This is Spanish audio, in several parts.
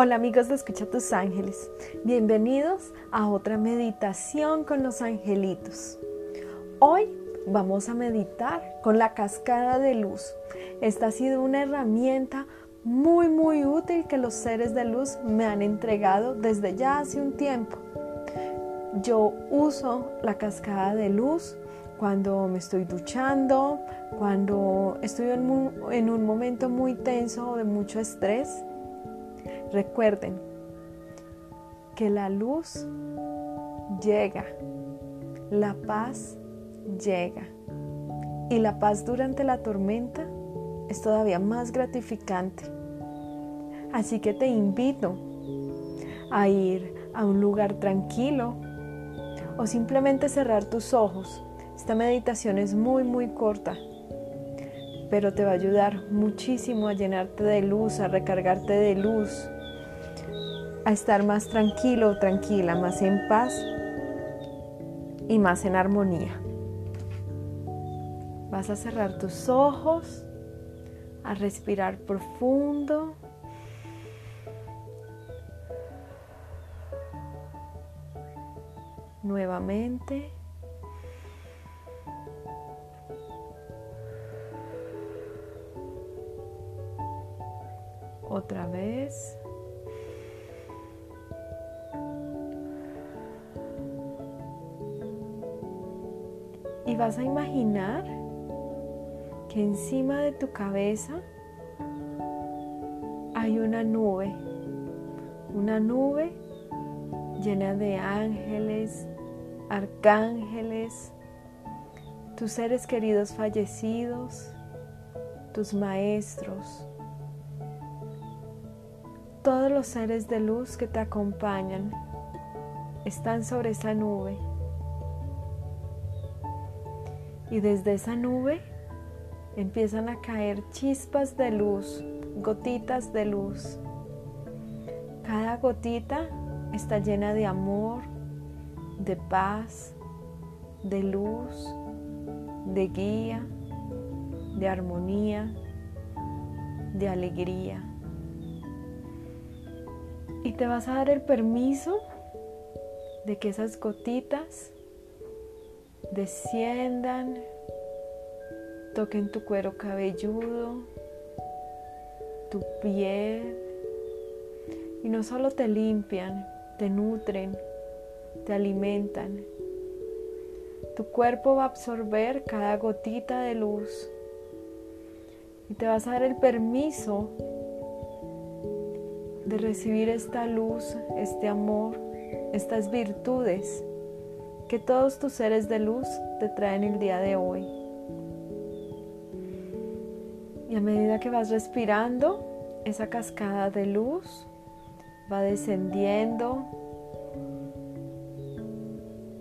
Hola amigos de Escucha tus ángeles, bienvenidos a otra meditación con los angelitos. Hoy vamos a meditar con la cascada de luz. Esta ha sido una herramienta muy muy útil que los seres de luz me han entregado desde ya hace un tiempo. Yo uso la cascada de luz cuando me estoy duchando, cuando estoy en un, en un momento muy tenso de mucho estrés Recuerden que la luz llega, la paz llega y la paz durante la tormenta es todavía más gratificante. Así que te invito a ir a un lugar tranquilo o simplemente cerrar tus ojos. Esta meditación es muy muy corta, pero te va a ayudar muchísimo a llenarte de luz, a recargarte de luz a estar más tranquilo o tranquila, más en paz y más en armonía. Vas a cerrar tus ojos, a respirar profundo. Nuevamente. Otra vez. Y vas a imaginar que encima de tu cabeza hay una nube, una nube llena de ángeles, arcángeles, tus seres queridos fallecidos, tus maestros, todos los seres de luz que te acompañan están sobre esa nube y desde esa nube empiezan a caer chispas de luz, gotitas de luz. Cada gotita está llena de amor, de paz, de luz, de guía, de armonía, de alegría. Y te vas a dar el permiso de que esas gotitas desciendan, toquen tu cuero cabelludo, tu piel. Y no solo te limpian, te nutren, te alimentan. Tu cuerpo va a absorber cada gotita de luz. Y te vas a dar el permiso de recibir esta luz, este amor, estas virtudes que todos tus seres de luz te traen el día de hoy. Y a medida que vas respirando, esa cascada de luz va descendiendo,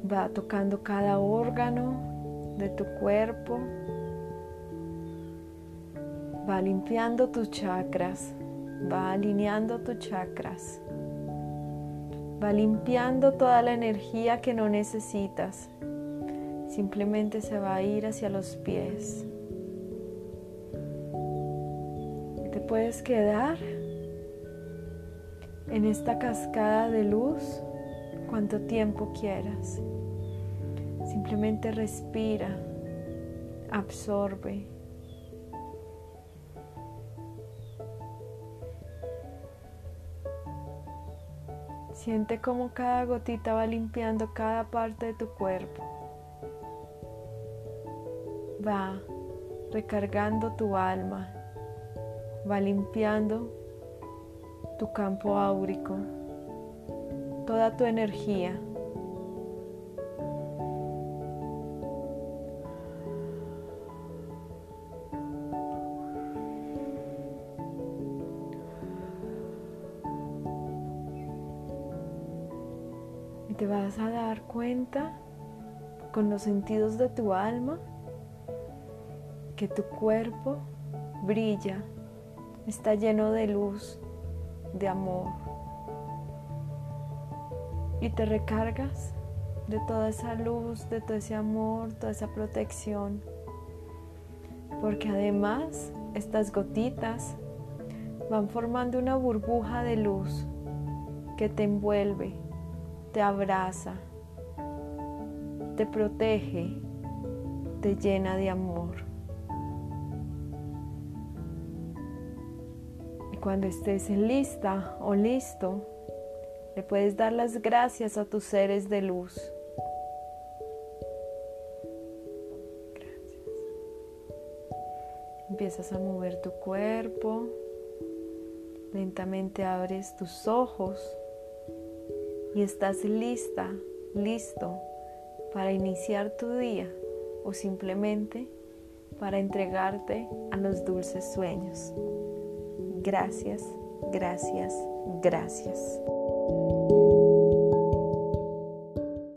va tocando cada órgano de tu cuerpo, va limpiando tus chakras, va alineando tus chakras. Va limpiando toda la energía que no necesitas. Simplemente se va a ir hacia los pies. Te puedes quedar en esta cascada de luz cuanto tiempo quieras. Simplemente respira, absorbe. Siente cómo cada gotita va limpiando cada parte de tu cuerpo. Va recargando tu alma. Va limpiando tu campo áurico. Toda tu energía. Te vas a dar cuenta con los sentidos de tu alma que tu cuerpo brilla, está lleno de luz, de amor. Y te recargas de toda esa luz, de todo ese amor, toda esa protección. Porque además estas gotitas van formando una burbuja de luz que te envuelve, te abraza, te protege, te llena de amor. Y cuando estés lista o listo, le puedes dar las gracias a tus seres de luz. Gracias. Empiezas a mover tu cuerpo. Lentamente abres tus ojos y estás lista, listo para iniciar tu día o simplemente para entregarte a los dulces sueños. Gracias, gracias, gracias.